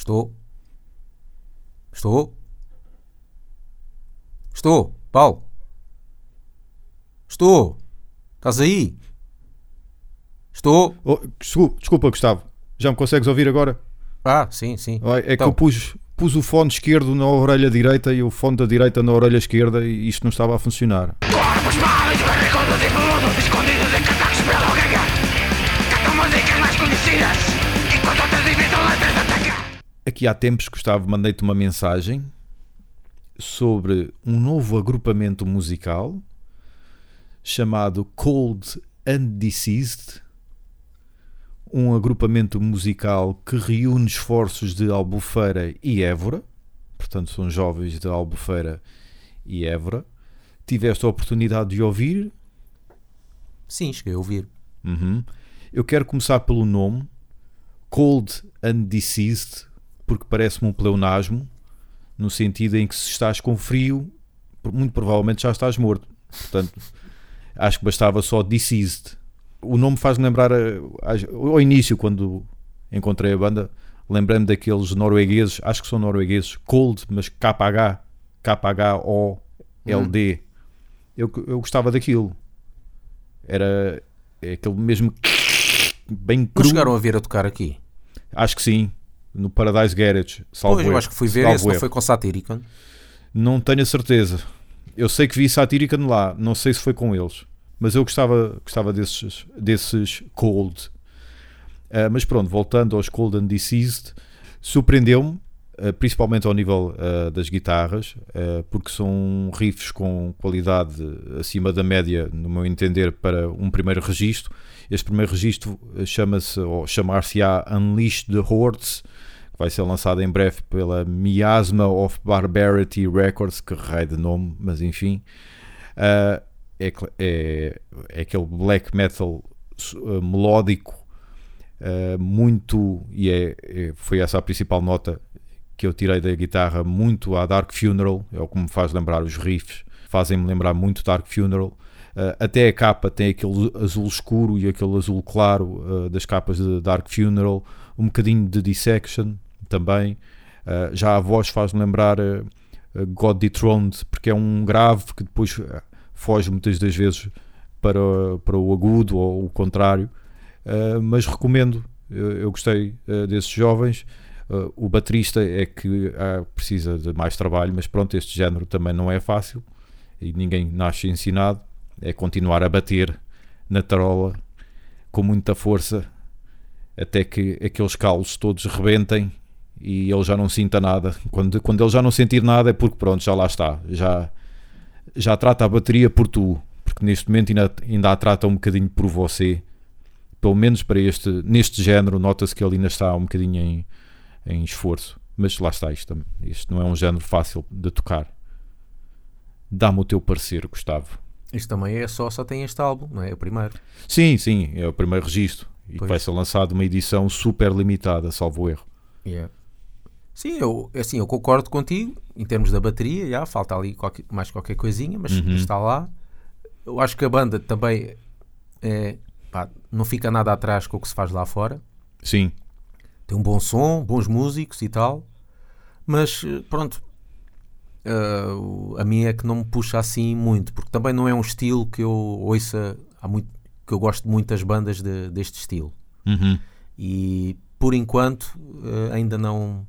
Estou. Estou. Estou. Paulo. Estou. Estás aí? Estou. Oh, desculpa, Gustavo. Já me consegues ouvir agora? Ah, sim, sim. É Então. que eu pus, pus o fone esquerdo na orelha direita e o fone da direita na orelha esquerda e isto não estava a funcionar. Aqui há tempos, Gustavo, mandei-te uma mensagem sobre um novo agrupamento musical chamado Cold and Deceased, um agrupamento musical que reúne esforços de Albufeira e Évora, portanto são jovens de Albufeira e Évora. Tiveste a oportunidade de ouvir? Sim, cheguei a ouvir. Uhum. Eu quero começar pelo nome Cold and Deceased, porque parece-me um pleonasmo, no sentido em que se estás com frio, muito provavelmente já estás morto. Portanto, acho que bastava só Deceased. O nome faz-me lembrar a- ao início, quando encontrei a banda, lembrei-me daqueles noruegueses, acho que são noruegueses, Cold, mas KH, K-H-O-L-D. Eu, eu gostava daquilo. Era é aquele mesmo bem Não cru. chegaram a ver a tocar aqui? Acho que sim. No Paradise Garage. Salvo Pois, eu acho que fui ver esse, não foi com Satyricon? Não tenho a certeza. Eu sei que vi Satirican lá, não sei se foi com eles. Mas eu gostava, gostava desses, desses Cold. Ah, mas pronto, voltando aos Cold and Deceased, surpreendeu-me, principalmente ao nível ah, das guitarras, ah, porque são riffs com qualidade acima da média, no meu entender, para um primeiro registro. Este primeiro registro chama-se, ou chamar-se-á Unleash the Hordes, que vai ser lançado em breve pela Miasma of Barbarity Records, que raio de nome, mas enfim. Ah, é, é, é aquele black metal melódico, ah, muito, e é, é- foi essa a principal nota que eu tirei da guitarra, muito à Dark Funeral, é o que me faz lembrar os riffs, fazem-me lembrar muito Dark Funeral. Ah, até a capa tem aquele azul escuro e aquele azul claro ah, das capas de Dark Funeral, um bocadinho de Dissection também. Ah, já a voz faz-me lembrar God Dethroned, porque é um grave que depois foge muitas das vezes para, para o agudo ou o contrário. Mas recomendo, eu, eu gostei desses jovens. Ah, o baterista é que ah, precisa de mais trabalho, mas pronto, este género também não é fácil e ninguém nasce ensinado. É continuar a bater na tarola com muita força até que aqueles calos todos rebentem e ele já não sinta nada. Quando, quando ele já não sentir nada é porque pronto, já lá está. Já, já trata a bateria por tu, porque neste momento ainda, ainda a trata um bocadinho por você. Pelo menos para este, neste género, nota-se que ele ainda está um bocadinho em, em esforço. Mas lá está, isto, isto não é um género fácil de tocar. Dá-me o teu parecer, Gustavo. Isto também é só, só tem este álbum, não é? É o primeiro. Sim, sim, é o primeiro registro. E Pois. vai ser lançado uma edição super limitada, salvo erro. Sim, eu, assim, eu concordo contigo em termos da bateria, já, falta ali qualquer- mais qualquer coisinha, mas Uhum. está lá. Eu acho que a banda também é, pá, não fica nada atrás com o que se faz lá fora. Sim, Tem um bom som, bons músicos e tal, mas eh, pronto, o- a minha é que não me puxa assim muito, porque também não é um estilo que eu ouça há muito, que eu gosto muito das bandas de- deste estilo. Uhum. e por enquanto eh, ainda não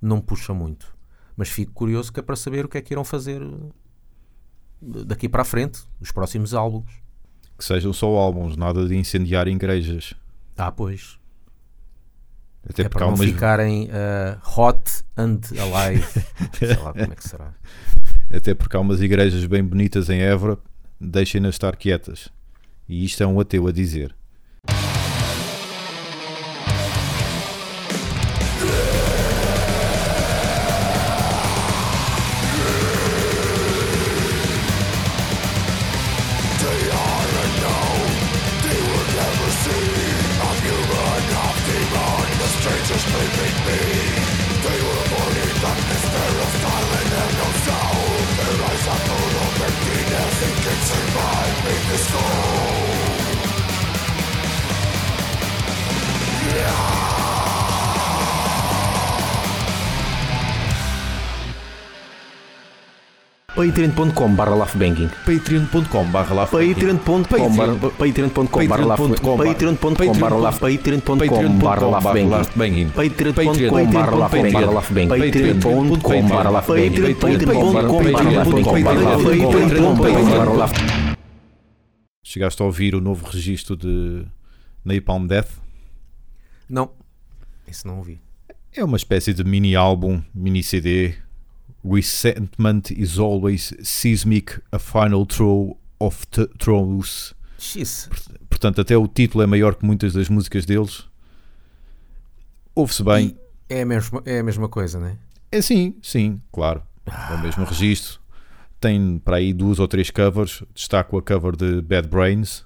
não puxa muito mas fico curioso que é para saber o que é que irão fazer daqui para a frente os próximos álbuns que sejam só álbuns, nada de incendiar igrejas. ah pois Até é porque para não umas, ficarem eh, hot and alive sei lá como é que será até porque há umas igrejas bem bonitas em Évora, deixem-nas estar quietas. E isto é um ateu a dizer. patreon.com barra laughbanging patreon.com barra barra patreon.com barra patreon.com barra patreon.com barra laughbanging patreon.com barra laughbanging patreon.com barra laughbanging patreon.com barra laughbanging Chegaste a ouvir o novo registro de Napalm Death? Não, isso não ouvi. É uma espécie de mini álbum, mini CD. Resentment is always seismic, a final throw of throws. X. Portanto, até o título é maior que muitas das músicas deles. Ouve-se bem. É a mesma, é a mesma coisa, não é? É sim, sim, claro. É o mesmo registro. Tem para aí duas ou três covers. Destaco a cover de Bad Brains.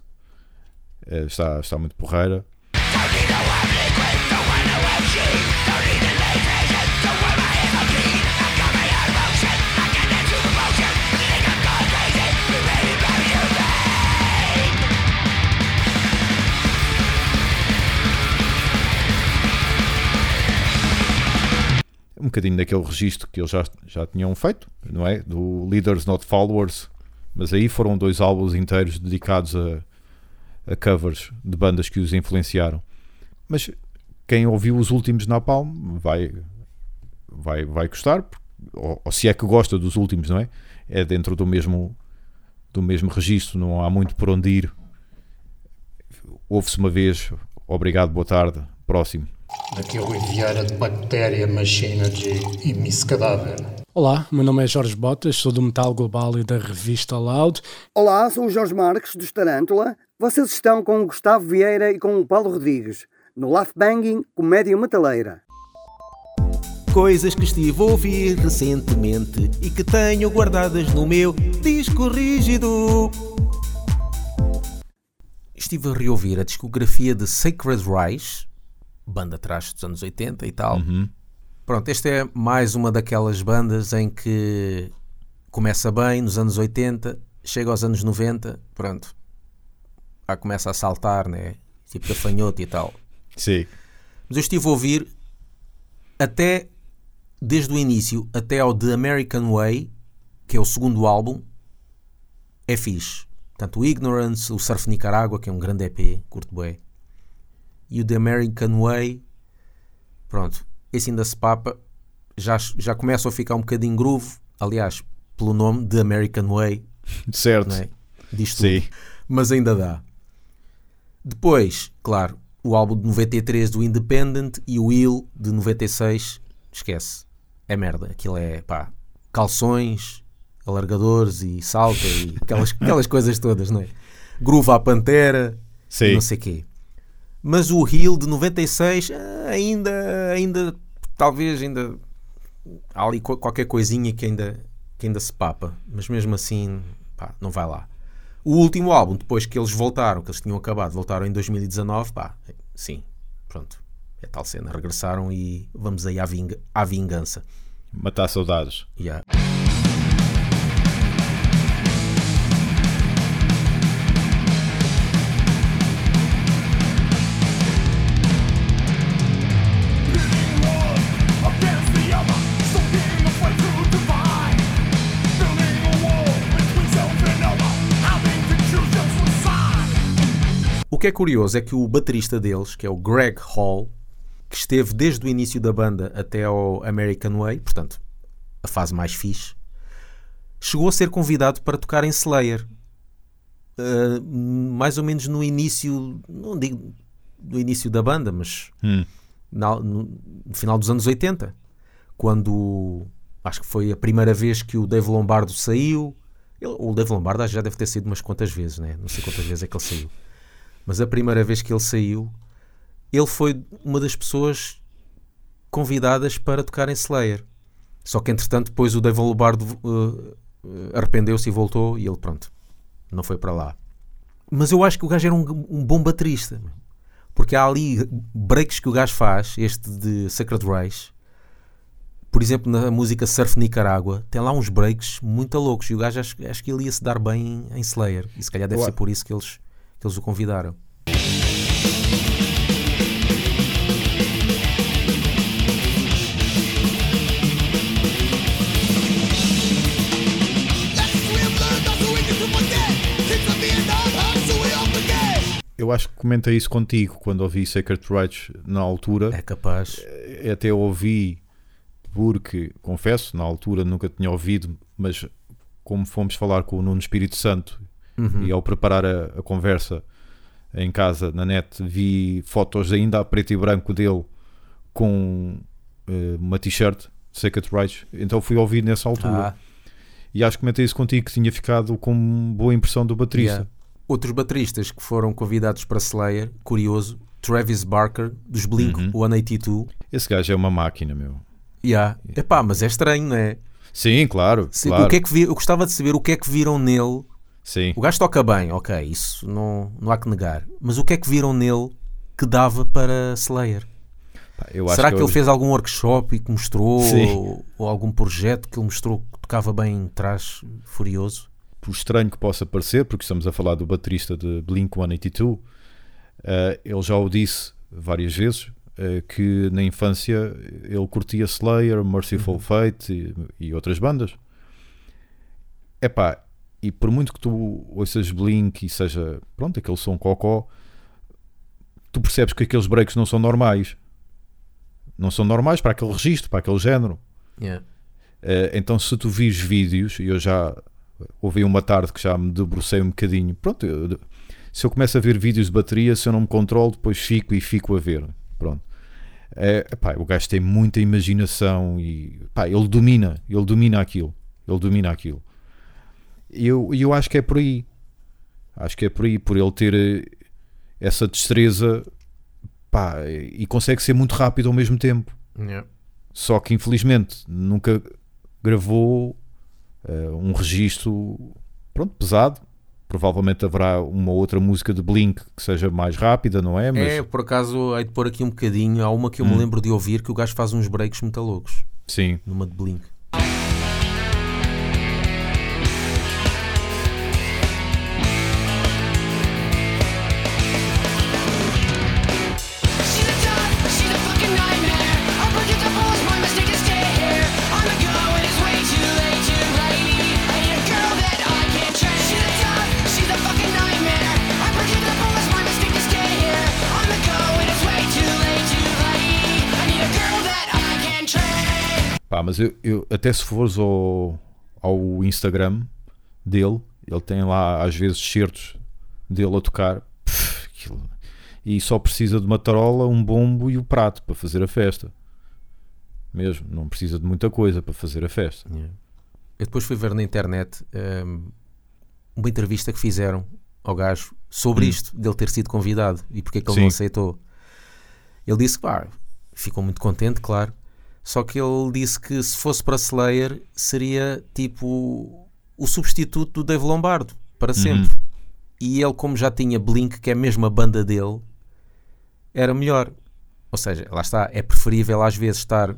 Eh, Está, está muito porreira. Bocadinho daquele registro que eles já, já tinham feito, não é? Do Leaders Not Followers, mas aí foram dois álbuns inteiros dedicados a, a covers de bandas que os influenciaram. Mas quem ouviu os últimos Napalm vai, vai, vai gostar, ou, ou se é que gosta dos últimos, não é? É dentro do mesmo, do mesmo registro, não há muito por onde ir. Ouve-se uma vez, obrigado, boa tarde, próximo. Aqui é o Vieira de Bactéria, Machinergy e Miss Cadáver. Olá, meu nome é Jorge Botas, sou do Metal Global e da revista Loud. Olá, sou o Jorge Marques, dos Tarântula. Vocês estão com o Gustavo Vieira e com o Paulo Rodrigues, no Laugh Banging Comédia Metaleira. Coisas que estive a ouvir recentemente e que tenho guardadas no meu disco rígido. Estive a reouvir a discografia de Sacred Rise, banda atrás dos anos 80 e tal. Pronto, esta é mais uma daquelas bandas em que começa bem nos anos 80, chega aos anos 90, pronto, já começa a saltar, né? Tipo gafanhoto e tal. Sim. Mas eu estive a ouvir até desde o início até ao The American Way, que é o segundo álbum, é fixe. Portanto, o Ignorance, o Surf Nicaragua, que é um grande EP, curto bem. E o The American Way, pronto, esse ainda se papa, já, já começa a ficar um bocadinho groove, aliás, pelo nome The American Way, Certo. é? Diz tudo. Sim. Mas ainda dá. Depois, claro, o álbum de 93 do Independent e o Will de 96, esquece. É merda. Aquilo é, pá, calções, alargadores e salta e aquelas, aquelas coisas todas, não é? Groove à Pantera Sim. não sei quê. Mas o Hill de 96 ah, ainda, ainda, talvez ainda há ali qualquer coisinha que ainda, que ainda se papa, mas mesmo assim, pá, não vai lá. O último álbum, depois que eles voltaram, que eles tinham acabado, voltaram em 2019, pá, sim, pronto, é tal cena, regressaram e vamos aí à, vinga- à vingança. Matar saudades. Yeah. Que é curioso é que o baterista deles, que é o Greg Hall, que esteve desde o início da banda até ao American Way, portanto, a fase mais fixe, chegou a ser convidado para tocar em Slayer. Uh, mais ou menos no início, não digo no início da banda, mas Hum. na- no, no final dos anos 80, quando acho que foi a primeira vez que o Dave Lombardo saiu. Ele- o Dave Lombardo já deve ter sido umas quantas vezes, né? não sei quantas vezes é que ele saiu. Mas a primeira vez que ele saiu, ele foi uma das pessoas convidadas para tocar em Slayer. Só que entretanto, depois o Dave Lombardo uh, arrependeu-se e voltou, e ele, pronto, não foi para lá. Mas eu acho que o gajo era um, um bom baterista. Porque há ali breaks que o gajo faz, este de Sacred Rise. Por exemplo, na música Surf Nicaragua, tem lá uns breaks muito loucos. E o gajo acho, acho que ele ia se dar bem em, Slayer. E se calhar deve Eu ser por isso que eles, que eles o convidaram. Eu acho que comentei isso contigo quando ouvi Sacred Rights na altura. É capaz. Eh, até ouvi porque, confesso, na altura nunca tinha ouvido, mas como fomos falar com o Nuno Espírito Santo Uhum. e ao preparar a, a conversa em casa, na net, vi fotos ainda a preto e branco dele com eh, uma t-shirt Sacred Rights. Então fui ouvir nessa altura. Ah, E acho que comentei isso contigo que tinha ficado com boa impressão do baterista. yeah. Outros bateristas que foram convidados para Slayer, curioso, Travis Barker, dos Blink Uhum. 182. Esse gajo é uma máquina, meu. Yeah. Epá, mas é estranho, não é? Sim, claro. Se- claro. O que é que vi- eu gostava de saber o que é que viram nele. Sim. O gajo toca bem, ok, isso não, não há que negar. Mas o que é que viram nele que dava para Slayer? Pá, Será que, ele hoje- fez algum workshop e que mostrou, ou, ou algum projeto que ele mostrou que tocava bem em trás, furioso? por estranho que possa parecer, porque estamos a falar do baterista de Blink 182, eh, ele já o disse várias vezes eh, que na infância ele curtia Slayer, Merciful Fate e, e outras bandas. Epá, e por muito que tu ouças Blink e seja, pronto, aquele som cocó, tu percebes que aqueles breaks não são normais. Não são normais para aquele registro, para aquele género. Yeah. Eh, então, se tu vires vídeos, e eu já ouvi uma tarde que já me debrucei um bocadinho, pronto, eu- se eu começo a ver vídeos de bateria, se eu não me controlo, depois fico e fico a ver. Pronto. É, epá, o gajo tem muita imaginação e pá, ele domina, ele domina aquilo. Ele domina aquilo. E eu, eu acho que é por aí. Acho que é por aí, por ele ter eh, essa destreza pá, e consegue ser muito rápido ao mesmo tempo. Yeah. Só que infelizmente nunca gravou eh, um registro pronto, pesado. Provavelmente haverá uma outra música de Blink que seja mais rápida, não é? Mas É, por acaso, hei de pôr aqui um bocadinho. Há uma que eu me Hum. lembro de ouvir que o gajo faz uns breaks muito loucos. sim, Numa de Blink. Pá, mas eu, eu- até se fores ao, ao Instagram dele, ele tem lá às vezes certos dele a tocar pff, aquilo- e só precisa de uma tarola, um bombo e o prato para fazer a festa. Mesmo, não precisa de muita coisa para fazer a festa. Yeah. Eu depois fui ver na internet hum, uma entrevista que fizeram ao gajo sobre Hum. isto, dele ter sido convidado e porque é que ele Sim. não aceitou. Ele disse que ficou muito contente, claro. Só que ele disse que se fosse para Slayer seria tipo o substituto do Dave Lombardo para sempre. E ele, como já tinha Blink, que é mesmo a banda dele, era melhor. Ou seja, lá está, é preferível às vezes estar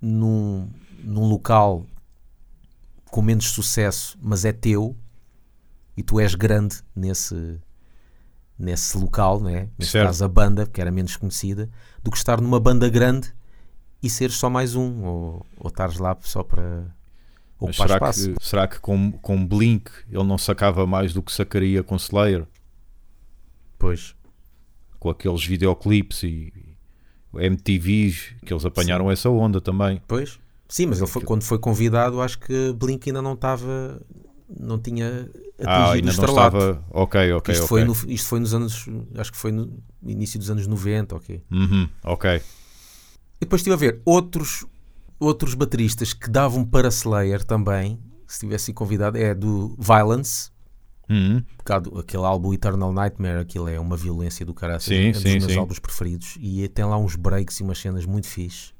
num, num local com menos sucesso, mas é teu e tu és grande nesse, nesse local, né? nesse Certo. caso a banda, que era menos conhecida, do que estar numa banda grande e seres só mais um, ou, ou estares lá só para Mas ocupar será espaço. que, será que com, com Blink ele não sacava mais do que sacaria com Slayer? Pois. Com aqueles videoclipes e, e MTVs que eles apanharam essa onda também. Pois. Sim, mas ele foi, quando foi convidado, acho que Blink ainda não estava, não tinha atingido Ah, o ainda não estrelato. estava. Ok, ok, isto, ok. foi no, isto foi nos anos, acho que foi no início dos anos 90, ok. Uhum, ok. E depois estive a ver outros, outros bateristas que davam para Slayer também, se tivesse convidado, é do Violence, Uhum. um bocado aquele álbum Eternal Nightmare, aquilo é uma violência do caralho, Sim, é um dos sim, meus sim. álbuns preferidos, e tem lá uns breaks e umas cenas muito fixe.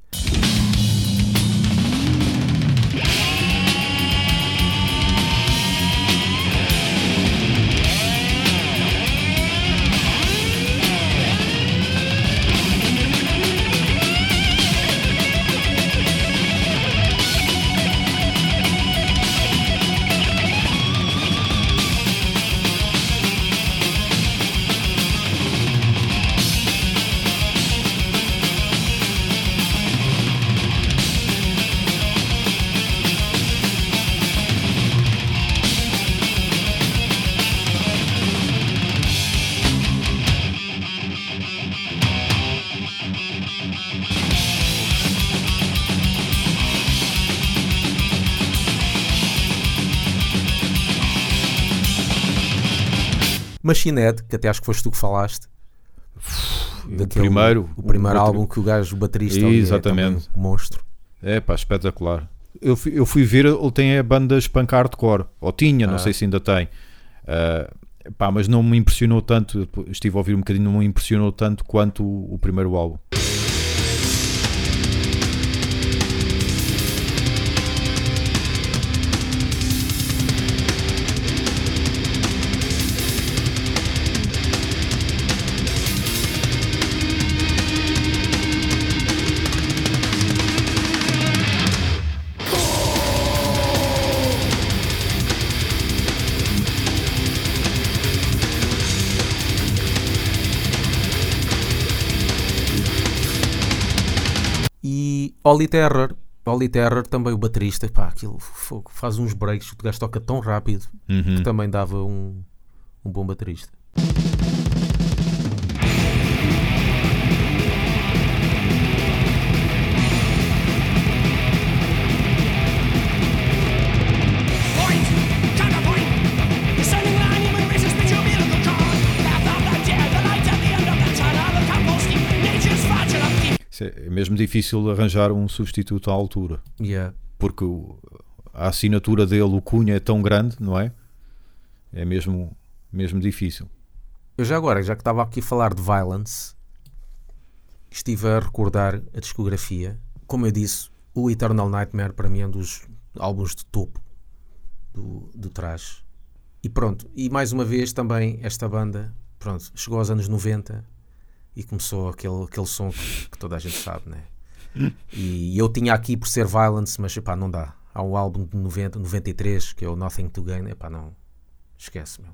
Machine Head, que até acho que foste tu que falaste. o primeiro. O primeiro o- álbum que o gajo, o baterista, é Exatamente. também um monstro. É pá, espetacular. Eu fui, eu fui ver, ele tem a banda Spunk Hardcore, ou tinha, não Ah. sei se ainda tem. Ah, pá, mas não me impressionou tanto. Estive a ouvir um bocadinho, não me impressionou tanto quanto o, o primeiro álbum. E Oli Terror, Oli Terror também o baterista, pá, aquilo fogo, faz uns breaks, o gajo toca tão rápido Uhum. que também dava um, um bom baterista. É é mesmo difícil arranjar um substituto à altura, Yeah. porque a assinatura dele, o Cunha, é tão grande, não é? É mesmo, mesmo difícil. Eu já agora, já que estava aqui a falar de Violence, estive a recordar a discografia. Como eu disse, o Eternal Nightmare para mim é um dos álbuns de topo do, do trash. E pronto, e mais uma vez também esta banda, pronto, chegou aos anos 90 e começou aquele, aquele som que, que toda a gente sabe, né? E eu tinha aqui por ser Violence, mas epá, não dá. Há um álbum de 90, 93 que é o Nothing to Gain, epá, não, esquece, meu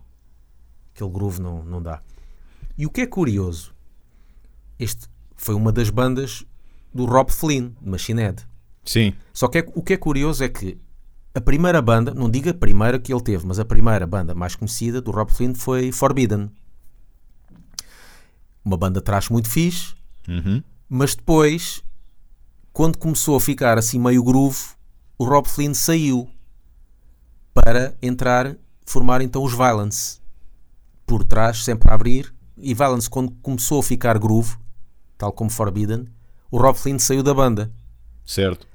aquele groove não, não dá. E o que é curioso, este foi uma das bandas do Rob Flynn, de Machine Head. Sim, Só que é- o que é curioso é que a primeira banda, não diga a primeira que ele teve, mas a primeira banda mais conhecida do Rob Flynn foi Forbidden. Uma banda atrás muito fixe, Uhum. mas depois, quando começou a ficar assim meio groove, o Rob Flynn saiu para entrar, formar então os Violence. Por trás, sempre a abrir. E Violence, quando começou a ficar groove, tal como Forbidden, o Rob Flynn saiu da banda certo.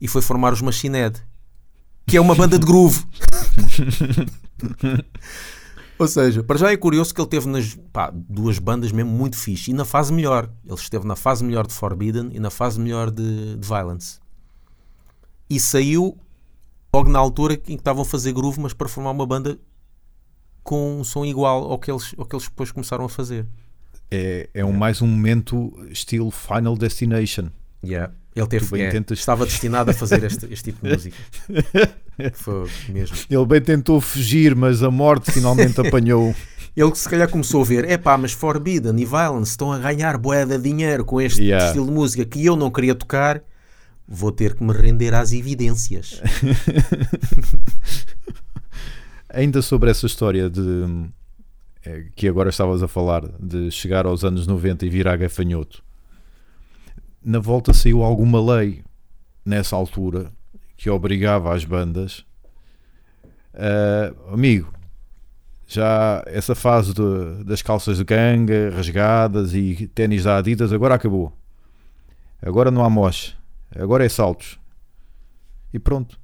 e foi formar os Machine Head, que é uma banda de groove. Ou seja, para já é curioso que ele teve nas pá, duas bandas mesmo muito fixe e na fase melhor. Ele esteve na fase melhor de Forbidden e na fase melhor de, de Violence. E saiu logo na altura em que estavam a fazer groove, mas para formar uma banda com um som igual ao que eles, ao que eles depois começaram a fazer. É, é um, mais um momento estilo Final Destination. Yeah. Ele teve, bem é, tentas- estava destinado a fazer este, este tipo de música. Foi mesmo. Ele bem tentou fugir, mas a morte finalmente apanhou. Ele se calhar começou a ver, é pá, mas Forbidden e Violence estão a ganhar bué de dinheiro com este Yeah. estilo de música que eu não queria tocar, vou ter que me render às evidências. Ainda sobre essa história de eh, que agora estavas a falar, de chegar aos anos 90 e virar gafanhoto. Na volta saiu alguma lei nessa altura que obrigava as bandas a, amigo, já essa fase de- das calças de ganga rasgadas e ténis da Adidas agora acabou. Agora não há moche, agora é saltos. E pronto.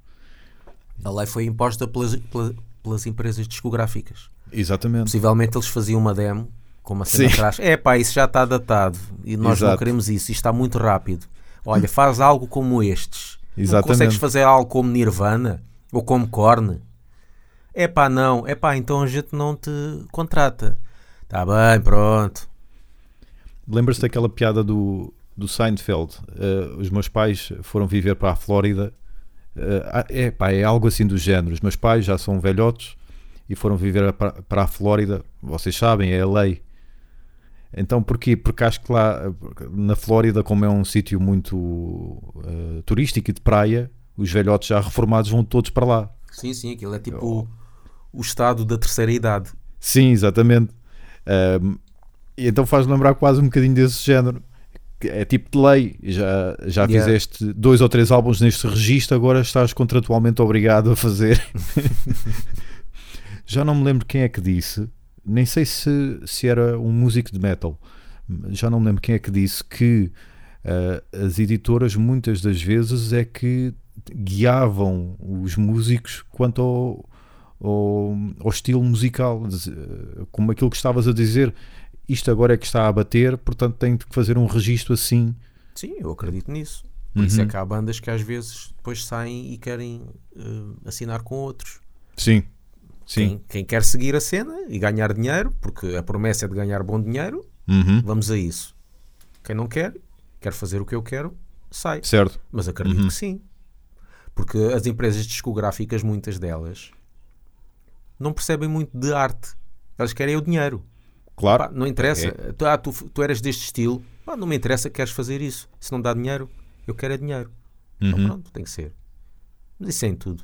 A lei foi imposta pelas, pela- pelas empresas discográficas. Exatamente. Possivelmente eles faziam uma demo com uma cena Sim. atrás. É pá, isso já está datado e nós não Exato. queremos isso, isto está muito rápido. Olha, faz algo como estes. Não Exatamente. consegues fazer algo como Nirvana ou como Korn? É pá, não. É pá, então a gente não te contrata. Está bem, pronto. Lembras-te daquela piada do, do Seinfeld? Uh, os meus pais foram viver para a Flórida. Uh, ah, é, pá, é algo assim do género. Os meus pais já são velhotes e foram viver para, para a Flórida. Vocês sabem, é a lei. Então porquê? Porque acho que lá na Flórida, como é um sítio muito uh, turístico e de praia, os velhotes já reformados vão todos para lá. Sim, sim, aquilo é tipo o, o estado da terceira idade. Sim, exatamente. Um, e então faz lembrar quase um bocadinho desse género. É tipo de lei. Já, já Yeah. fizeste dois ou três álbuns neste registro, agora estás contratualmente obrigado a fazer. já não me lembro quem é que disse, nem sei se, se era um músico de metal, já não me lembro quem é que disse que ah, as editoras muitas das vezes é que guiavam os músicos quanto ao, ao, ao estilo musical, eh, como aquilo que estavas a dizer. Isto agora é que está a bater, portanto tem que fazer um registro assim. Sim, eu acredito nisso. Por isso é Uhum. que há bandas que às vezes depois saem e querem eh, assinar com outros. Sim, sim. Quem, quem quer seguir a cena e ganhar dinheiro, porque a promessa é de ganhar bom dinheiro, Uhum, vamos a isso. Quem não quer, quer fazer o que eu quero, sai. Certo. Mas acredito Uhum. que sim. Porque as empresas discográficas, muitas delas, não percebem muito de arte. Elas querem o dinheiro. Claro. Pá, não interessa. É. Tu, ah, tu, tu eras deste estilo. Pá, não me interessa que queres fazer isso. Se não dá dinheiro, eu quero é dinheiro. Então Uhum. pronto, tem que ser. Mas isso é em tudo.